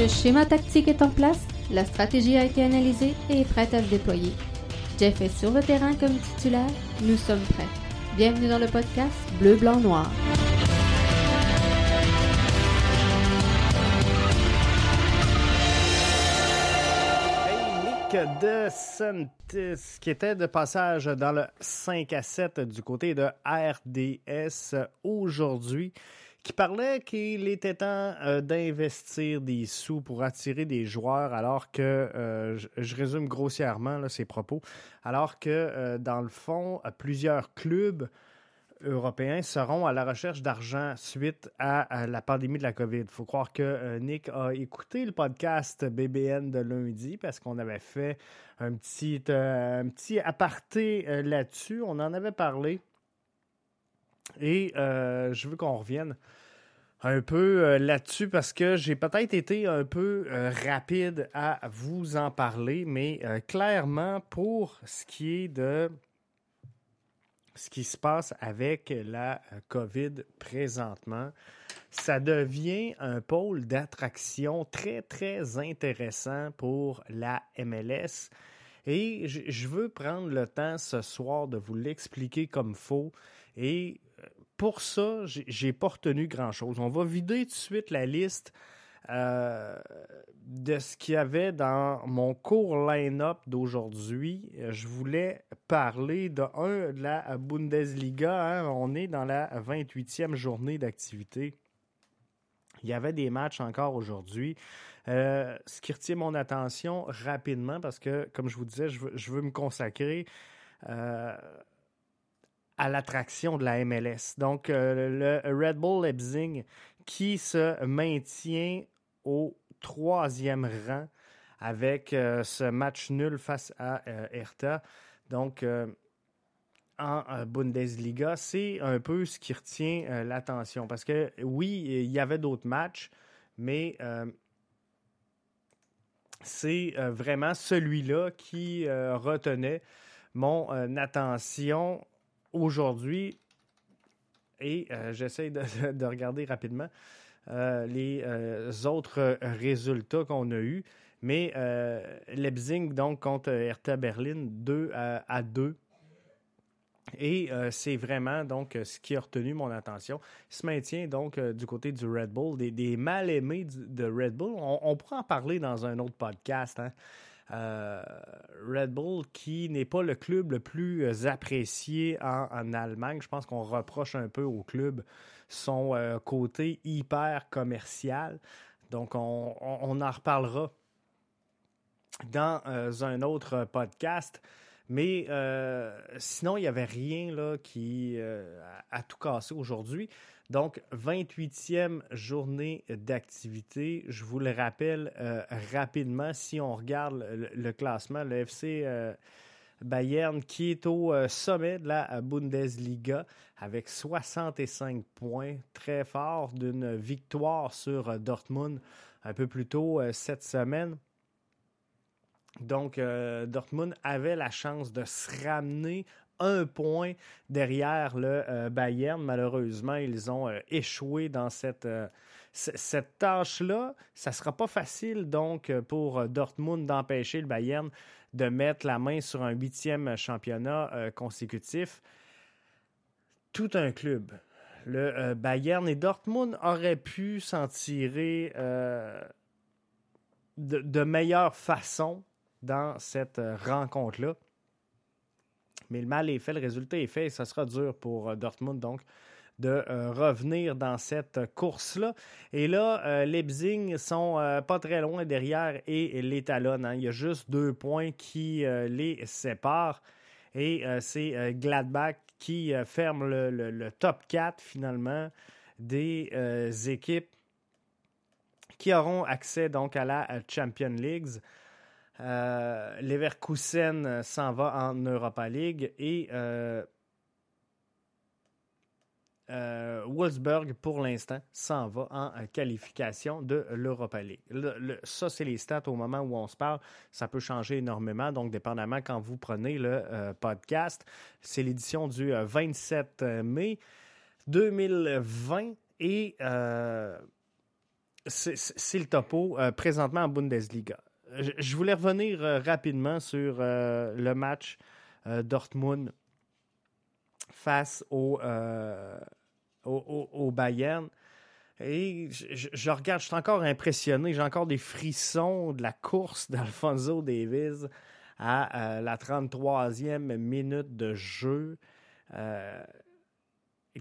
Le schéma tactique est en place, la stratégie a été analysée et est prête à se déployer. Jeff est sur le terrain comme titulaire, nous sommes prêts. Bienvenue dans le podcast Bleu, Blanc, Noir. de Santis, qui était de passage dans le 5 à 7 du côté de RDS aujourd'hui, qui parlait qu'il était temps euh, d'investir des sous pour attirer des joueurs, alors que, euh, je, résume grossièrement là, ses propos, alors que, euh, dans le fond, plusieurs clubs européens seront à la recherche d'argent suite à, la pandémie de la COVID. Il faut croire que Nick a écouté le podcast BBN de lundi parce qu'on avait fait un petit, un petit aparté là-dessus. On en avait parlé. Et je veux qu'on revienne un peu là-dessus parce que j'ai peut-être été un peu rapide à vous en parler, mais clairement, pour ce qui est de ce qui se passe avec la euh, COVID présentement, ça devient un pôle d'attraction très, très intéressant pour la MLS. Et je veux prendre le temps ce soir de vous l'expliquer comme faut. Et euh, pour ça, j'ai pas retenu grand-chose. On va vider tout de suite la liste euh, de ce qu'il y avait dans mon court line-up d'aujourd'hui. Je voulais parler de, un, de la Bundesliga. Hein. On est dans la 28e journée d'activité. Il y avait des matchs encore aujourd'hui. Euh, ce qui retient mon attention rapidement, parce que, comme je vous disais, je veux, me consacrer euh, à l'attraction de la MLS. Donc, le Red Bull Leipzig qui se maintient au troisième rang avec euh, ce match nul face à euh, Hertha. Donc, euh, en Bundesliga, c'est un peu ce qui retient l'attention. Parce que oui, il y avait d'autres matchs, mais c'est vraiment celui-là qui retenait mon attention aujourd'hui. Et j'essaie de, regarder rapidement. Euh, les euh, autres résultats qu'on a eus. Mais euh, Leipzig, donc, contre Hertha Berlin, 2 à, 2. Et c'est vraiment donc ce qui a retenu mon attention. Il se maintient donc du côté du Red Bull, des, mal-aimés de Red Bull. On, pourra en parler dans un autre podcast. Hein. Red Bull, qui n'est pas le club le plus apprécié en, Allemagne. Je pense qu'on reproche un peu au club son euh, côté hyper commercial. Donc, on, en reparlera dans euh, un autre podcast. Mais euh, sinon, il n'y avait rien là, qui a, tout cassé aujourd'hui. Donc, 28e journée d'activité. Je vous le rappelle rapidement, si on regarde le classement, le FC Bayern qui est au euh, sommet de la Bundesliga avec 65 points, très fort d'une victoire sur euh, Dortmund un peu plus tôt euh, cette semaine. Donc, Dortmund avait la chance de se ramener un point derrière le Bayern. Malheureusement, ils ont échoué dans cette, cette tâche-là. Ça ne sera pas facile, donc, pour Dortmund d'empêcher le Bayern de mettre la main sur un huitième championnat euh, consécutif. Tout un club. Le euh, Bayern et Dortmund auraient pu s'en tirer euh, de, meilleure façon dans cette rencontre-là. Mais le mal est fait, le résultat est fait et ça sera dur pour Dortmund. Donc, de euh, revenir dans cette course-là. Et là, euh, Leipzig sont euh, pas très loin derrière et les talonnent. Hein. Il y a juste deux points qui les séparent. Et c'est Gladbach qui ferme le, top 4 finalement des équipes qui auront accès donc à la Champion League. Leverkusen s'en va en Europa League et euh, Wolfsburg, pour l'instant, s'en va en euh, qualification de l'Europa League. ça, c'est les stats au moment où on se parle. Ça peut changer énormément. Donc, dépendamment quand vous prenez le euh, podcast, c'est l'édition du 27 mai 2020. Et c'est le topo présentement en Bundesliga. Je, voulais revenir rapidement sur le match Dortmund face au, au, Bayern. Et je, regarde, je suis encore impressionné. J'ai encore des frissons de la course d'Alfonso Davis à la 33e minute de jeu. Euh,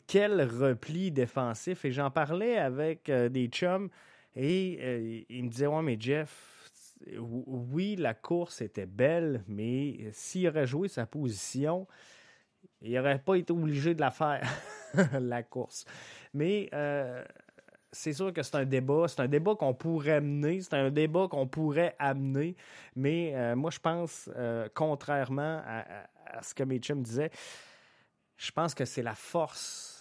quel repli défensif. Et j'en parlais avec euh, des chums et euh, ils me disaient Ouais, mais Jeff, oui, la course était belle, mais s'il aurait joué sa position, il n'aurait pas été obligé de la faire, la course. Mais c'est sûr que c'est un débat. C'est un débat qu'on pourrait mener. C'est un débat qu'on pourrait amener. Mais moi, je pense, contrairement à, ce que mes disaient, je pense que c'est la force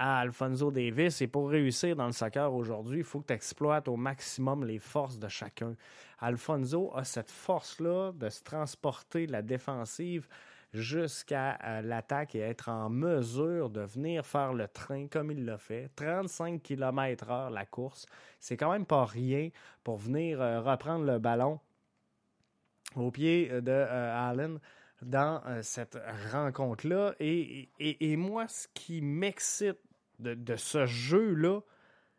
à Alfonso Davis. Et pour réussir dans le soccer aujourd'hui, il faut que tu exploites au maximum les forces de chacun. Alfonso a cette force-là de se transporter de la défensive jusqu'à euh, l'attaque et être en mesure de venir faire le train comme il l'a fait. 35 km/h la course. C'est quand même pas rien pour venir euh, reprendre le ballon au pied de euh, Allen dans cette rencontre-là. Et, et, moi, ce qui m'excite de, ce jeu-là,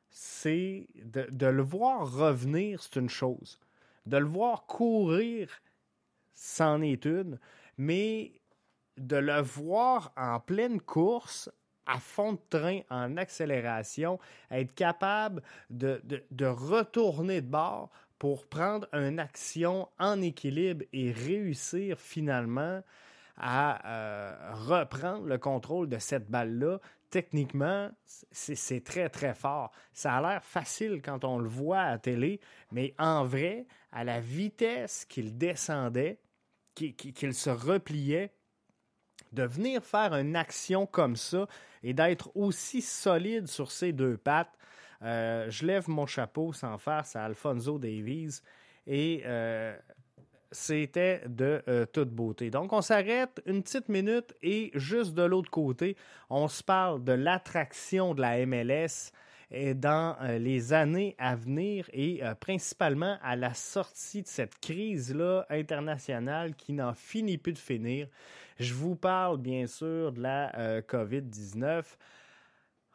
c'est de, le voir revenir, c'est une chose. De le voir courir, c'en est une. Mais de le voir en pleine course, à fond de train, en accélération, être capable de, de retourner de bord pour prendre une action en équilibre et réussir finalement à euh, reprendre le contrôle de cette balle-là, techniquement, c'est très, très fort. Ça a l'air facile quand on le voit à télé, mais en vrai, à la vitesse qu'il descendait, qu'il se repliait, de venir faire une action comme ça et d'être aussi solide sur ses deux pattes, euh, je lève mon chapeau sans farce à Alfonso Davies et euh, c'était de euh, toute beauté. Donc, on s'arrête une petite minute et juste de l'autre côté, on se parle de l'attraction de la MLS dans les années à venir et principalement à la sortie de cette crise-là internationale qui n'en finit plus de finir. Je vous parle bien sûr de la COVID-19.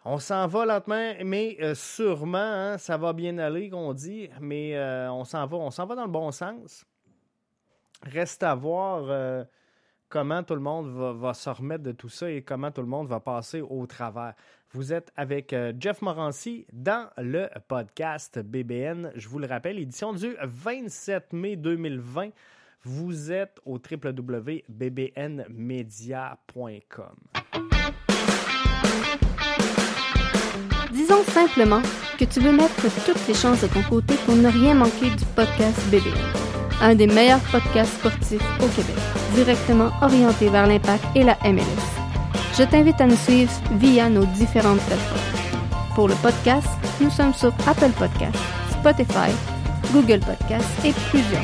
On s'en va lentement, mais euh, sûrement, hein, ça va bien aller, qu'on dit, mais euh, on s'en va, on s'en va dans le bon sens. Reste à voir euh, comment tout le monde va, se remettre de tout ça et comment tout le monde va passer au travers. Vous êtes avec Jeff Morancy dans le podcast BBN. Je vous le rappelle, édition du 27 mai 2020. Vous êtes au www.bbnmedia.com. Disons simplement que tu veux mettre toutes les chances de ton côté pour ne rien manquer du podcast BBN, un des meilleurs podcasts sportifs au Québec, directement orienté vers l'impact et la MLS. Je t'invite à nous suivre via nos différentes plateformes. Pour le podcast, nous sommes sur Apple Podcasts, Spotify, Google Podcasts et plusieurs.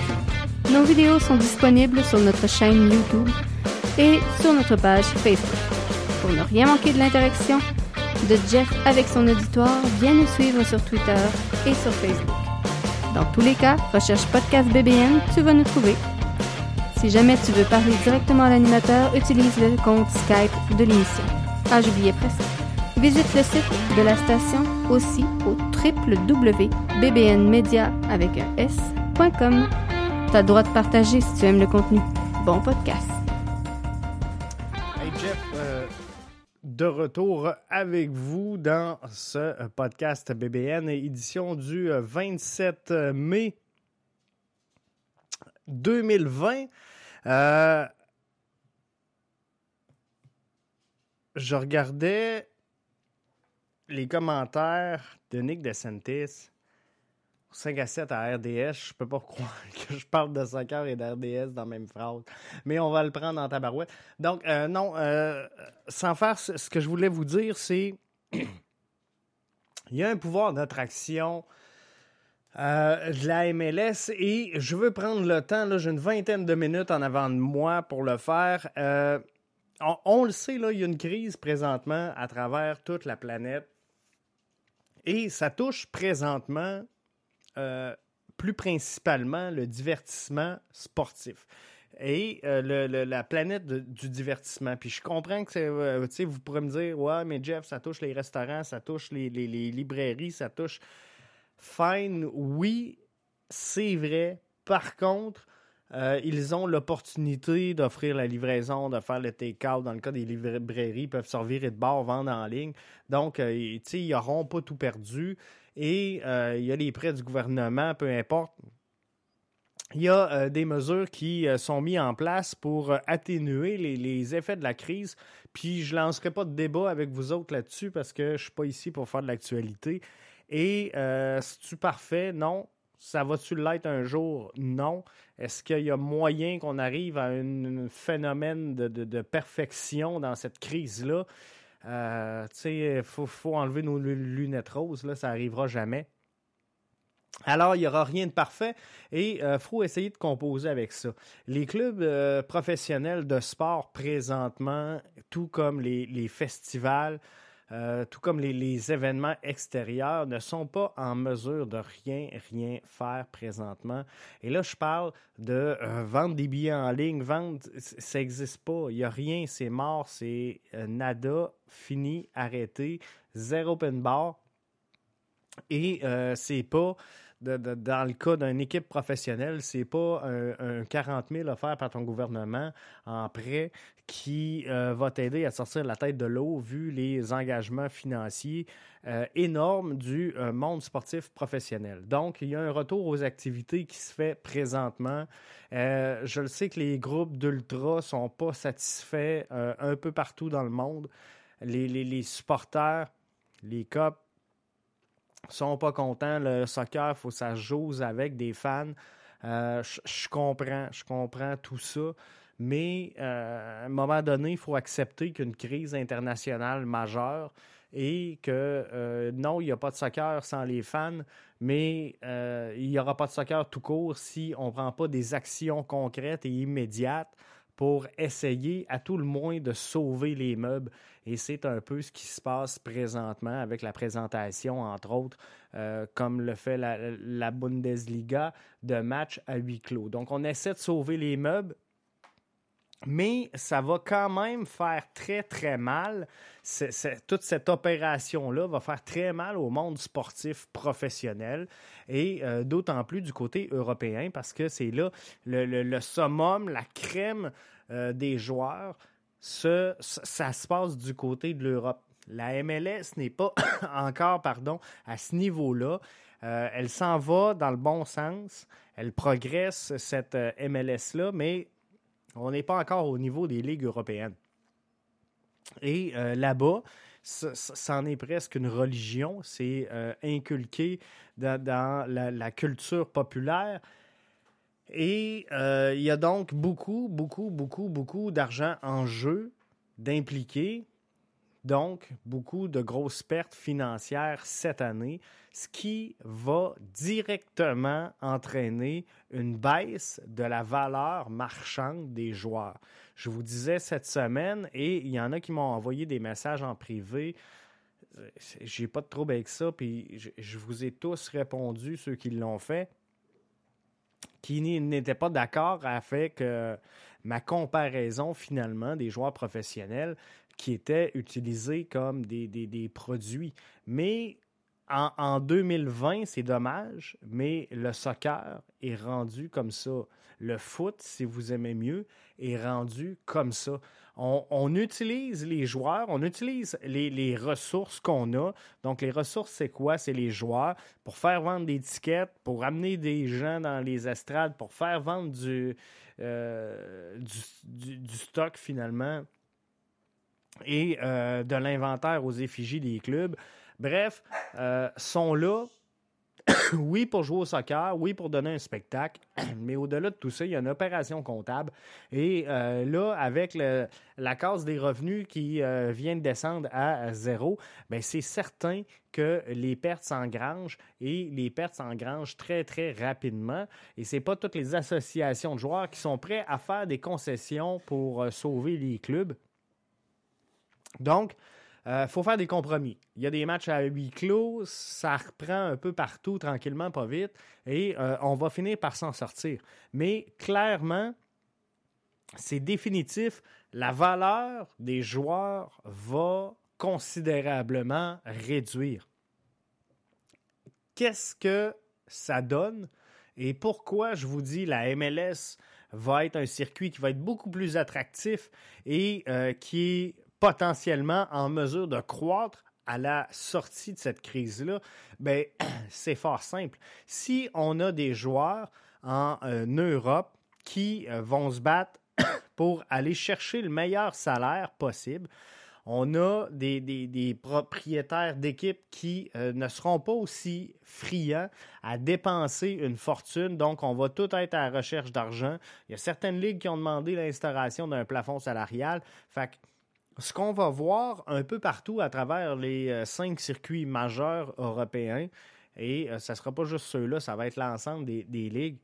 Nos vidéos sont disponibles sur notre chaîne YouTube et sur notre page Facebook. Pour ne rien manquer de l'interaction, de Jeff avec son auditoire, viens nous suivre sur Twitter et sur Facebook. Dans tous les cas, recherche Podcast BBN, tu vas nous trouver. Si jamais tu veux parler directement à l'animateur, utilise le compte Skype de l'émission. Ah, j'oubliais presque. Visite le site de la station aussi au www.bbnmedia avec un s.com. T'as le droit de partager si tu aimes le contenu. Bon podcast. De retour avec vous dans ce podcast BBN, édition du 27 mai 2020. Euh, je regardais les commentaires de Nick DeSantis 5 à 7 à RDS, je peux pas croire que je parle de soccer et d'RDS dans la même phrase. Mais on va le prendre en tabarouette. Donc, euh, non, euh, sans faire ce que je voulais vous dire, c'est. Il y a un pouvoir d'attraction euh, de la MLS et je veux prendre le temps, j'ai une vingtaine de minutes en avant de moi pour le faire. On, on, le sait, là, il y a une crise présentement à travers toute la planète Et ça touche présentement euh, plus principalement le divertissement sportif et euh, la planète du divertissement. Puis je comprends que euh, vous pourrez me dire, ouais, mais Jeff, ça touche les restaurants, ça touche les, librairies, ça touche. Fine, oui, c'est vrai. Par contre, euh, ils ont l'opportunité d'offrir la livraison, de faire le take-out. Dans le cas des librairies, ils peuvent servir de bord, vendre en ligne. Donc, ils n'auront pas tout perdu. Et il y a les prêts du gouvernement, peu importe il y a euh, des mesures qui euh, sont mises en place pour euh, atténuer les, effets de la crise. Puis je ne lancerai pas de débat avec vous autres là-dessus parce que je ne suis pas ici pour faire de l'actualité. Et c'est-tu parfait? Non. Ça va-tu l'être un jour? Non. Est-ce qu'il y a moyen qu'on arrive à un phénomène de, perfection dans cette crise-là? Tu sais, il faut, enlever nos lunettes roses, là, ça n'arrivera jamais. Alors, il n'y aura rien de parfait et il euh, faut essayer de composer avec ça. Les clubs euh, professionnels de sport présentement, tout comme les, festivals, euh, tout comme les, événements extérieurs, ne sont pas en mesure de rien, rien faire présentement. Et là, je parle de vendre des billets en ligne, vendre, ça n'existe pas. Il n'y a rien, c'est mort, c'est nada, fini, arrêté, zéro open bar. Et c'est pas dans le cas d'une équipe professionnelle, c'est pas un, 40 000 offert par ton gouvernement en prêt qui euh, va t'aider à sortir la tête de l'eau vu les engagements financiers euh, énormes du euh, monde sportif professionnel. Donc, il y a un retour aux activités qui se fait présentement. je le sais que les groupes d'ultra sont pas satisfaits un peu partout dans le monde. Les, les, les supporters, les COP, sont pas contents. Le soccer, faut que ça joue avec des fans. Euh, je comprends, je comprends tout ça. Mais euh, à un moment donné, il faut accepter qu'une crise internationale majeure et que euh, non, il n'y a pas de soccer sans les fans, mais il n'y aura pas de soccer tout court si on ne prend pas des actions concrètes et immédiates pour essayer à tout le moins de sauver les meubles. Et c'est un peu ce qui se passe présentement avec la présentation, entre autres, euh, comme le fait la, Bundesliga, de matchs à huis clos. Donc, on essaie de sauver les meubles. Mais ça va quand même faire très, très mal. toute cette opération-là va faire très mal au monde sportif professionnel et euh, d'autant plus du côté européen parce que c'est là le, summum, la crème euh, des joueurs, ça se passe du côté de l'Europe. La MLS n'est pas encore pardon, à ce niveau-là. Euh, elle s'en va dans le bon sens. Elle progresse, cette MLS-là, mais on n'est pas encore au niveau des ligues européennes. Et là-bas, c'en est presque une religion. C'est inculqué dans, la, culture populaire. Et euh, il y a donc beaucoup, beaucoup, beaucoup, beaucoup d'argent en jeu d'impliquer. Donc, beaucoup de grosses pertes financières cette année, ce qui va directement entraîner une baisse de la valeur marchande des joueurs. Je vous disais cette semaine, et il y en a qui m'ont envoyé des messages en privé. Euh, j'ai pas de trouble avec ça, puis je vous ai tous répondu, ceux qui l'ont fait qui n'était pas d'accord avec ma comparaison finalement des joueurs professionnels qui étaient utilisés comme des, produits. Mais en, en 2020, c'est dommage, mais le soccer est rendu comme ça. Le foot, si vous aimez mieux, est rendu comme ça on, utilise les joueurs, on utilise les, ressources qu'on a. Donc, les ressources, c'est quoi? C'est les joueurs pour faire vendre des tickets, pour amener des gens dans les estrades, pour faire vendre du, euh, du, stock finalement et euh, de l'inventaire aux effigies des clubs. Bref, euh, sont là oui, pour jouer au soccer, oui, pour donner un spectacle, mais au-delà de tout ça, il y a une opération comptable. Et euh, là, avec la case des revenus qui euh, vient de descendre à zéro, ben, c'est certain que les pertes s'engrangent et les pertes s'engrangent très, très rapidement. Et ce n'est pas toutes les associations de joueurs qui sont prêts à faire des concessions pour sauver les clubs. Donc, il faut faire des compromis. Il y a des matchs à huis clos, ça reprend un peu partout, tranquillement, pas vite, et on va finir par s'en sortir. Mais clairement, c'est définitif, la valeur des joueurs va considérablement réduire. Qu'est-ce que ça donne et pourquoi je vous dis la MLS va être un circuit qui va être beaucoup plus attractif et euh, qui est potentiellement en mesure de croître à la sortie de cette crise-là, ben, c'est fort simple. Si on a des joueurs en euh, Europe qui euh, vont se battre pour aller chercher le meilleur salaire possible. On a des, propriétaires d'équipes qui euh, ne seront pas aussi friands à dépenser une fortune, donc on va tout être à la recherche d'argent. Il y a certaines ligues qui ont demandé l'instauration d'un plafond salarial. Fait ce qu'on va voir un peu partout à travers les euh, cinq circuits majeurs européens, et euh, ça ne sera pas juste ceux-là, ça va être l'ensemble des ligues,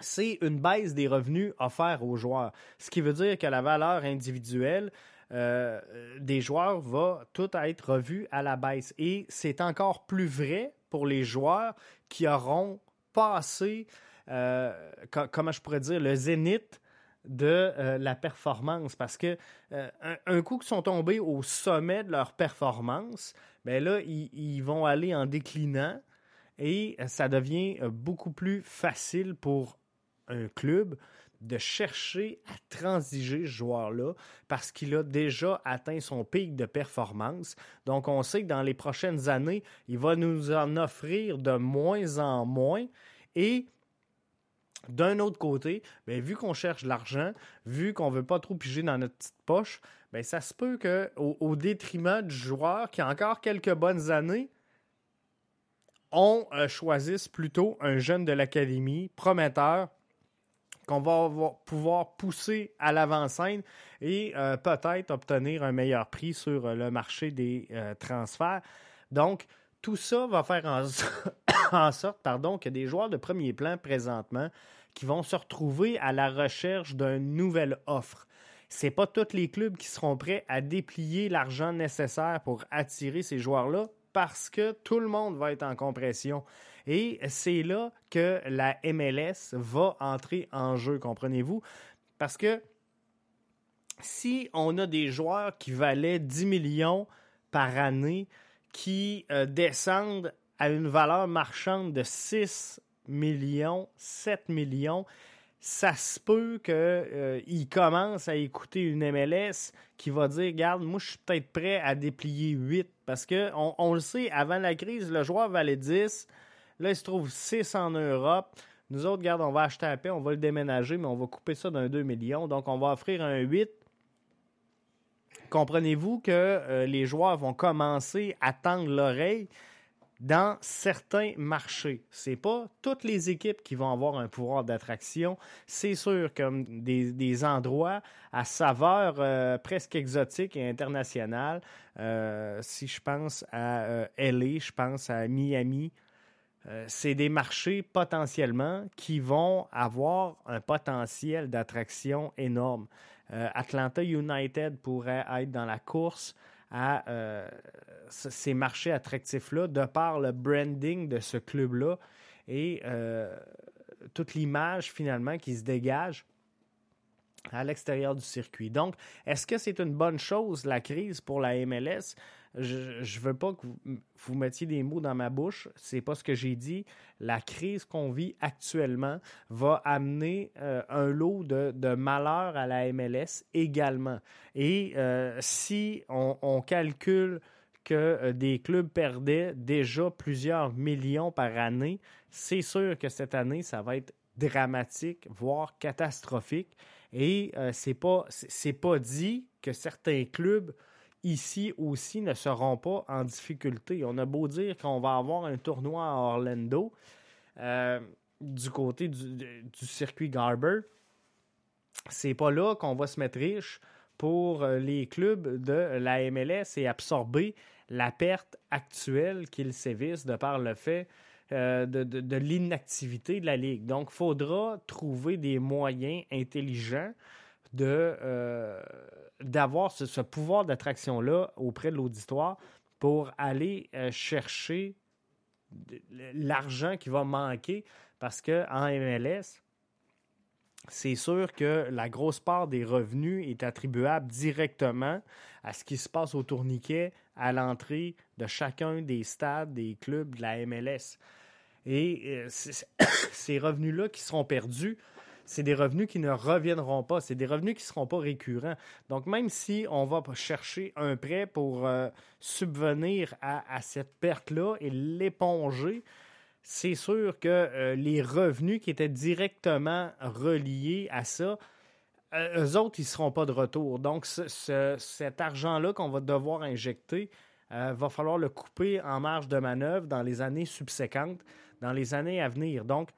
c'est une baisse des revenus offerts aux joueurs. Ce qui veut dire que la valeur individuelle euh, des joueurs va tout être revue à la baisse. Et c'est encore plus vrai pour les joueurs qui auront passé, comment je pourrais dire, le zénith de euh, la performance. Parce que un, coup qu'ils sont tombés au sommet de leur performance, ben là, ils vont aller en déclinant et ça devient beaucoup plus facile pour un club de chercher à transiger ce joueur-là parce qu'il a déjà atteint son pic de performance. Donc, on sait que dans les prochaines années, il va nous en offrir de moins en moins. Et d'un autre côté, bien, vu qu'on cherche l'argent, vu qu'on ne veut pas trop piger dans notre petite poche, bien, ça se peut qu'au au détriment du joueur qui a encore quelques bonnes années, on euh, choisisse plutôt un jeune de l'académie prometteur qu'on va pouvoir pousser à l'avant-scène et euh, peut-être obtenir un meilleur prix sur euh, le marché des transferts. Donc, tout ça va faire en, sorte pardon, que des joueurs de premier plan présentement qui vont se retrouver à la recherche d'une nouvelle offre. Ce pas tous les clubs qui seront prêts à déplier l'argent nécessaire pour attirer ces joueurs-là parce que tout le monde va être en compression. Et c'est là que la MLS va entrer en jeu, comprenez-vous? Parce que si on a des joueurs qui valaient 10 millions par année, qui euh, descendent à une valeur marchande de 6 millions, 7 millions, ça se peut qu'ils euh, commencent à écouter une MLS qui va dire Regarde, moi, je suis peut-être prêt à déplier 8. Parce qu'on on le sait, avant la crise, le joueur valait 10. Là, il se trouve 6 en Europe. Nous autres, regarde, on va acheter à paix, on va le déménager, mais on va couper ça d'un 2 millions. Donc, on va offrir un 8. Comprenez-vous que euh, les joueurs vont commencer à tendre l'oreille dans certains marchés. Ce n'est pas toutes les équipes qui vont avoir un pouvoir d'attraction. C'est sûr comme des, endroits à saveur euh, presque exotique et internationale. Euh, si je pense à LA, je pense à Miami, c'est des marchés potentiellement qui vont avoir un potentiel d'attraction énorme. Euh, Atlanta United pourrait être dans la course à euh, ces marchés attractifs-là de par le branding de ce club-là et toute l'image finalement qui se dégage à l'extérieur du circuit. Donc, est-ce que c'est une bonne chose, la crise pour la MLS? Je ne veux pas que vous, mettiez des mots dans ma bouche. C'est pas ce que j'ai dit. La crise qu'on vit actuellement va amener euh, un lot de, de malheur à la MLS également. Et euh, si on, calcule que euh, des clubs perdaient déjà plusieurs millions par année, c'est sûr que cette année, ça va être dramatique, voire catastrophique. Et c'est pas pas dit que certains clubs ici aussi ne seront pas en difficulté. On a beau dire qu'on va avoir un tournoi à Orlando euh, du côté du, circuit Garber, c'est pas là qu'on va se mettre riche pour euh, les clubs de la MLS et absorber la perte actuelle qu'ils sévissent de par le fait euh, de, de l'inactivité de la Ligue. Donc, il faudra trouver des moyens intelligents de d'avoir ce, pouvoir d'attraction-là auprès de l'auditoire pour aller chercher l'argent qui va manquer parce qu'en MLS, c'est sûr que la grosse part des revenus est attribuable directement à ce qui se passe au tourniquet à l'entrée de chacun des stades des clubs de la MLS. Et euh, ces revenus-là qui seront perdus, c'est des revenus qui ne reviendront pas, c'est des revenus qui ne seront pas récurrents. Donc, même si on va chercher un prêt pour euh, subvenir à cette perte-là et l'éponger, c'est sûr que euh, les revenus qui étaient directement reliés à ça, euh, eux autres, ils ne seront pas de retour. Donc, cet argent-là qu'on va devoir injecter, va falloir le couper en marge de manœuvre dans les années subséquentes, dans les années à venir. Donc,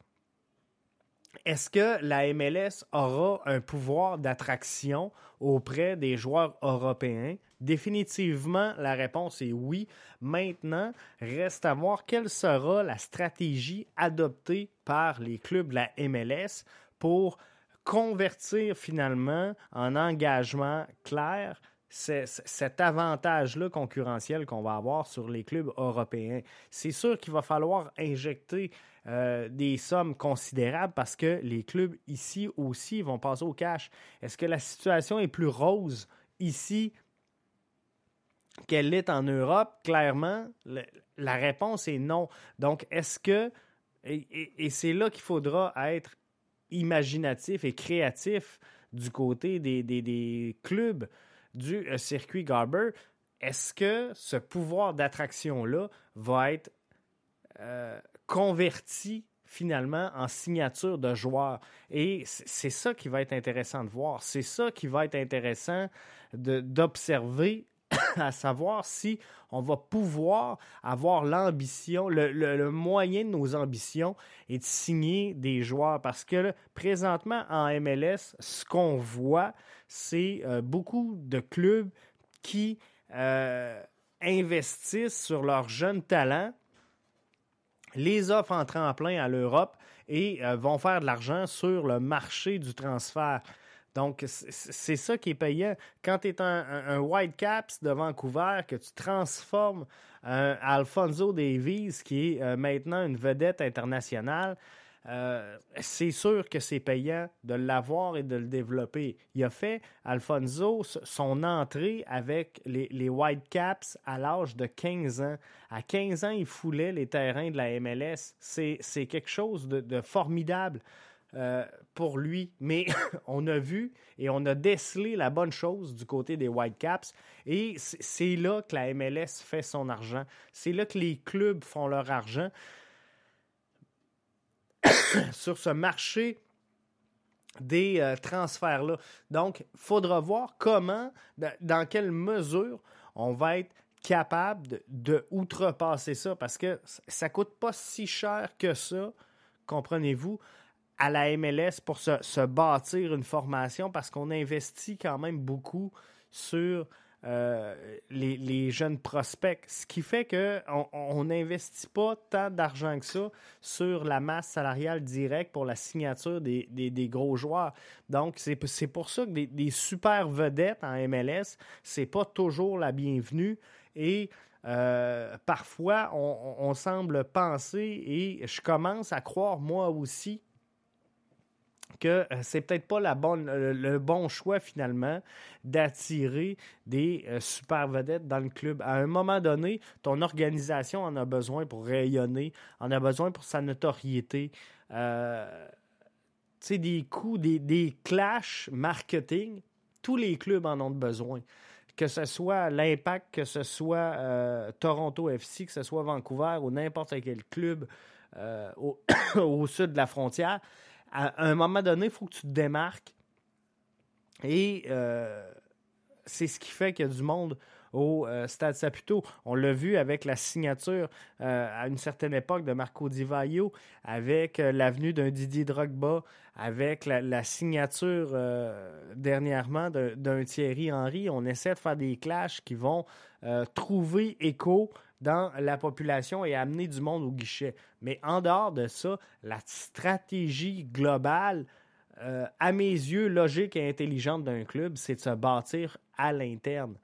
est-ce que la MLS aura un pouvoir d'attraction auprès des joueurs européens? Définitivement, la réponse est oui. Maintenant, reste à voir quelle sera la stratégie adoptée par les clubs de la MLS pour convertir finalement en engagement clair cet avantage-là concurrentiel qu'on va avoir sur les clubs européens. C'est sûr qu'il va falloir injecter euh, des sommes considérables parce que les clubs ici aussi vont passer au cash. Est-ce que la situation est plus rose ici qu'elle l'est en Europe? Clairement, la réponse est non. Donc, est-ce que, et, c'est là qu'il faudra être imaginatif et créatif du côté des, clubs du euh, circuit Garber, est-ce que ce pouvoir d'attraction-là va être euh, converti finalement en signature de joueur. Et c'est ça qui va être intéressant de voir. C'est ça qui va être intéressant d'observer, à savoir si on va pouvoir avoir l'ambition, le, moyen de nos ambitions et de signer des joueurs. Parce que présentement en MLS, ce qu'on voit, c'est euh, beaucoup de clubs qui euh, investissent sur leurs jeunes talents les offres en tremplin à l'Europe et euh, vont faire de l'argent sur le marché du transfert. Donc, c'est ça qui est payant. Quand tu es un, un, Whitecaps de Vancouver, que tu transformes un Alfonso Davies, qui est euh, maintenant une vedette internationale, euh, c'est sûr que c'est payant de l'avoir et de le développer. Il a fait, Alfonso, son entrée avec les, les Whitecaps à l'âge de 15 ans. À 15 ans, il foulait les terrains de la MLS. C'est quelque chose de, formidable. Euh, pour lui. Mais on a vu et on a décelé la bonne chose du côté des Whitecaps. Et c'est là que la MLS fait son argent. C'est là que les clubs font leur argent. sur ce marché des euh, transferts-là. Donc, il faudra voir comment, dans quelle mesure on va être capable de, ça parce que ça ne coûte pas si cher que ça, comprenez-vous, à la MLS pour se bâtir une formation parce qu'on investit quand même beaucoup sur euh, les, jeunes prospects. Ce qui fait qu'on n'investit pas tant d'argent que ça sur la masse salariale directe pour la signature des, gros joueurs. Donc, c'est pour ça que des, super vedettes en MLS, c'est pas toujours la bienvenue. Et euh, parfois, on, semble penser, et je commence à croire moi aussi, que euh, c'est peut-être pas la bonne, le, bon choix finalement d'attirer des euh, super vedettes dans le club. À un moment donné, ton organisation en a besoin pour rayonner, en a besoin pour sa notoriété. Euh, tu sais, des coups, des, des clashs marketing, tous les clubs en ont besoin que ce soit l'Impact, que ce soit Toronto FC, que ce soit Vancouver ou n'importe quel club au, au, sud de la frontière, à un moment donné, il faut que tu te démarques. Et euh, c'est ce qui fait qu'il y a du monde au euh, Stade Saputo. On l'a vu avec la signature euh, à une certaine époque de Marco Di Vaio, avec l'avenue d'un Didier Drogba, avec la, signature dernièrement d'un Thierry Henry. On essaie de faire des clashs qui vont trouver écho dans la population et amener du monde au guichet. Mais en dehors de ça, la stratégie globale à mes yeux, logique et intelligente d'un club, c'est de se bâtir à l'interne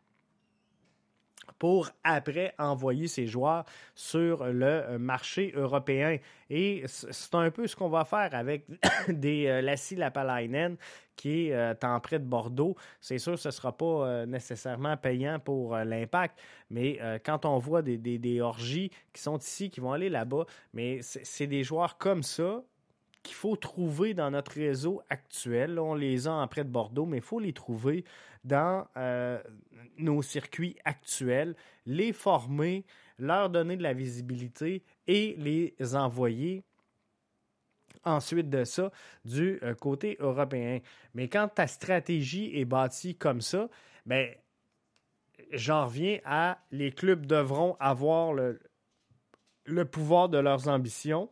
pour après envoyer ses joueurs sur le euh, marché européen. Et c'est un peu ce qu'on va faire avec des euh, Lassie Lapalainen qui est euh, en prêt de Bordeaux. C'est sûr ce ne sera pas nécessairement payant pour l'impact, mais quand on voit des, des, orgies qui sont ici, qui vont aller là-bas, mais c'est des joueurs comme ça qu'il faut trouver dans notre réseau actuel. on les a en prêt de Bordeaux, mais il faut les trouver dans euh, nos circuits actuels, les former, leur donner de la visibilité et les envoyer ensuite de ça du euh, côté européen. Mais quand ta stratégie est bâtie comme ça, ben, j'en reviens à les clubs devront avoir le pouvoir de leurs ambitions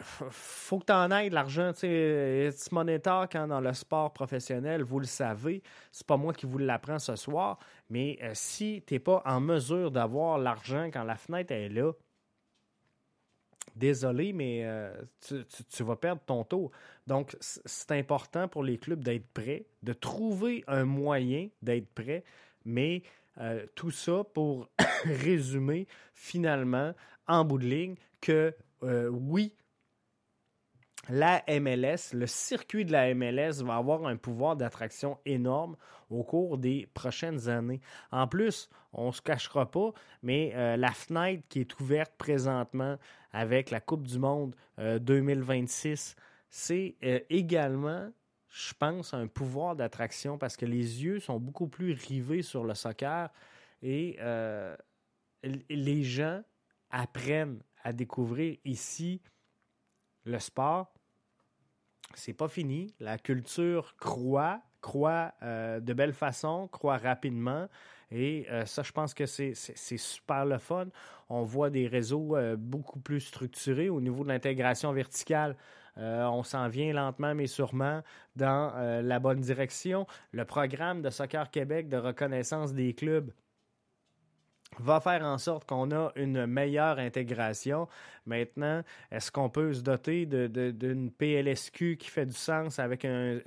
faut que tu en aies l'argent. It's monétaire quand dans le sport professionnel, vous le savez. C'est pas moi qui vous l'apprends ce soir. Mais euh, si tu n'es pas en mesure d'avoir l'argent quand la fenêtre est là, désolé, mais euh, tu, vas perdre ton tour. Donc, c'est important pour les clubs d'être prêts, de trouver un moyen d'être prêts, mais euh, tout ça pour résumer finalement, en bout de ligne, que oui, la MLS, le circuit de la MLS va avoir un pouvoir d'attraction énorme au cours des prochaines années. En plus, on ne se cachera pas, mais euh, la fenêtre qui est ouverte présentement avec la Coupe du Monde 2026, euh, c'est euh, également, je pense, un pouvoir d'attraction parce que les yeux sont beaucoup plus rivés sur le soccer et les gens apprennent à découvrir ici le sport c'est pas fini. La culture croît, croît euh, de belle façon, croît rapidement. Et euh, ça, je pense que c'est super le fun. On voit des réseaux euh, beaucoup plus structurés au niveau de l'intégration verticale. on s'en vient lentement mais sûrement dans la bonne direction. Le programme de Soccer Québec de reconnaissance des clubs va faire en sorte qu'on a une meilleure intégration. Maintenant, est-ce qu'on peut se doter d'une PLSQ qui fait du sens avec un,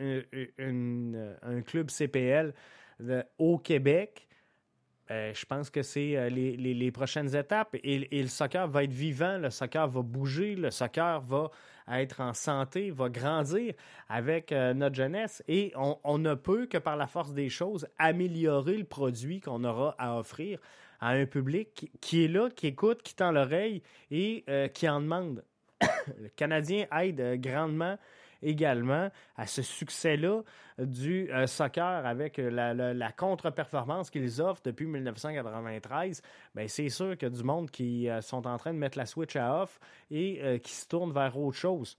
club CPL au Québec? Ben, je pense que c'est euh, les, prochaines étapes et, le soccer va être vivant, le soccer va bouger, le soccer va être en santé, va grandir avec euh, notre jeunesse et on, ne peut que par la force des choses améliorer le produit qu'on aura à offrir à un public qui, est là, qui écoute, qui tend l'oreille et euh, qui en demande. le Canadien aide grandement également à ce succès-là du euh, soccer avec la, contre-performance qu'ils offrent depuis 1993, bien, c'est sûr qu'il y a du monde qui euh, sont en train de mettre la switch à off et qui se tournent vers autre chose.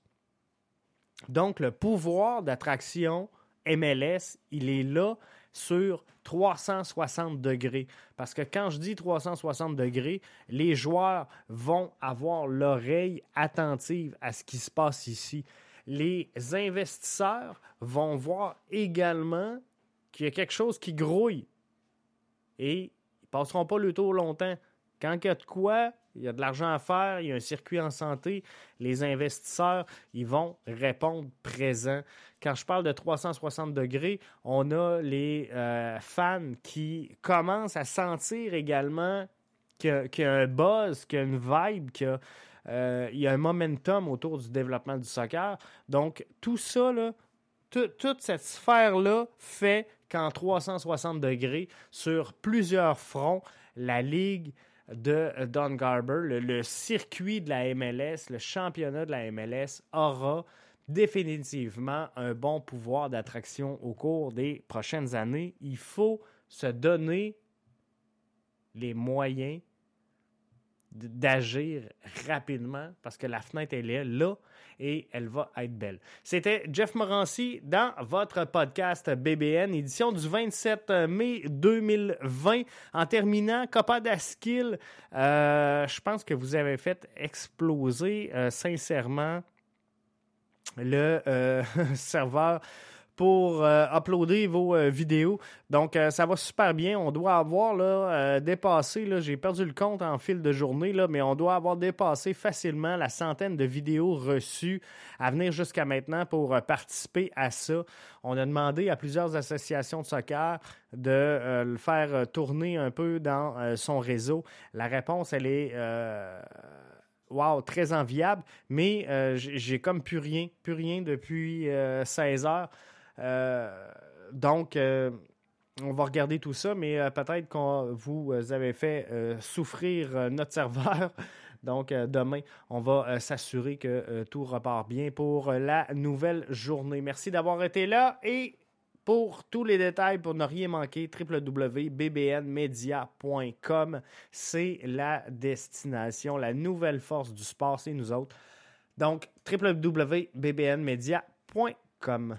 Donc, le pouvoir d'attraction MLS, il est là sur 360 degrés. Parce que quand je dis 360 degrés, les joueurs vont avoir l'oreille attentive à ce qui se passe ici. Les investisseurs vont voir également qu'il y a quelque chose qui grouille. Et ils ne passeront pas le tour longtemps. Quand il y a de quoi, il y a de l'argent à faire, il y a un circuit en santé, les investisseurs, ils vont répondre présent. Quand je parle de 360 degrés, on a les euh, fans qui commencent à sentir également qu'il y, a un buzz, qu'il y a une vibe, qu'il y, euh, y a un momentum autour du développement du soccer. Donc, tout ça, toute cette sphère-là fait qu'en 360 degrés, sur plusieurs fronts, la Ligue de Don Garber, le, circuit de la MLS, le championnat de la MLS aura définitivement un bon pouvoir d'attraction au cours des prochaines années. Il faut se donner les moyens d'agir rapidement parce que la fenêtre, elle est là et elle va être belle. C'était Jeff Morancy dans votre podcast BBN, édition du 27 mai 2020. En terminant, Copa d'Askill, euh, je pense que vous avez fait exploser euh, sincèrement le euh, serveur pour euh, uploader vos euh, vidéos. Donc, euh, ça va super bien. On doit avoir là, dépassé, là, j'ai perdu le compte en fil de journée, là, mais on doit avoir dépassé facilement la centaine de vidéos reçues à venir jusqu'à maintenant pour participer à ça. On a demandé à plusieurs associations de soccer de le faire tourner un peu dans son réseau. La réponse, elle est wow, très enviable, mais j'ai comme plus rien, plus rien depuis 16 heures. Euh, donc, euh, on va regarder tout ça, mais euh, peut-être qu'on vous avez fait souffrir notre serveur. Donc, demain, on va s'assurer que tout repart bien pour la nouvelle journée. Merci d'avoir été là et pour tous les détails, pour ne rien manquer, www.bbnmedia.com, c'est la destination, la nouvelle force du sport, c'est nous autres. Donc, www.bbnmedia.com.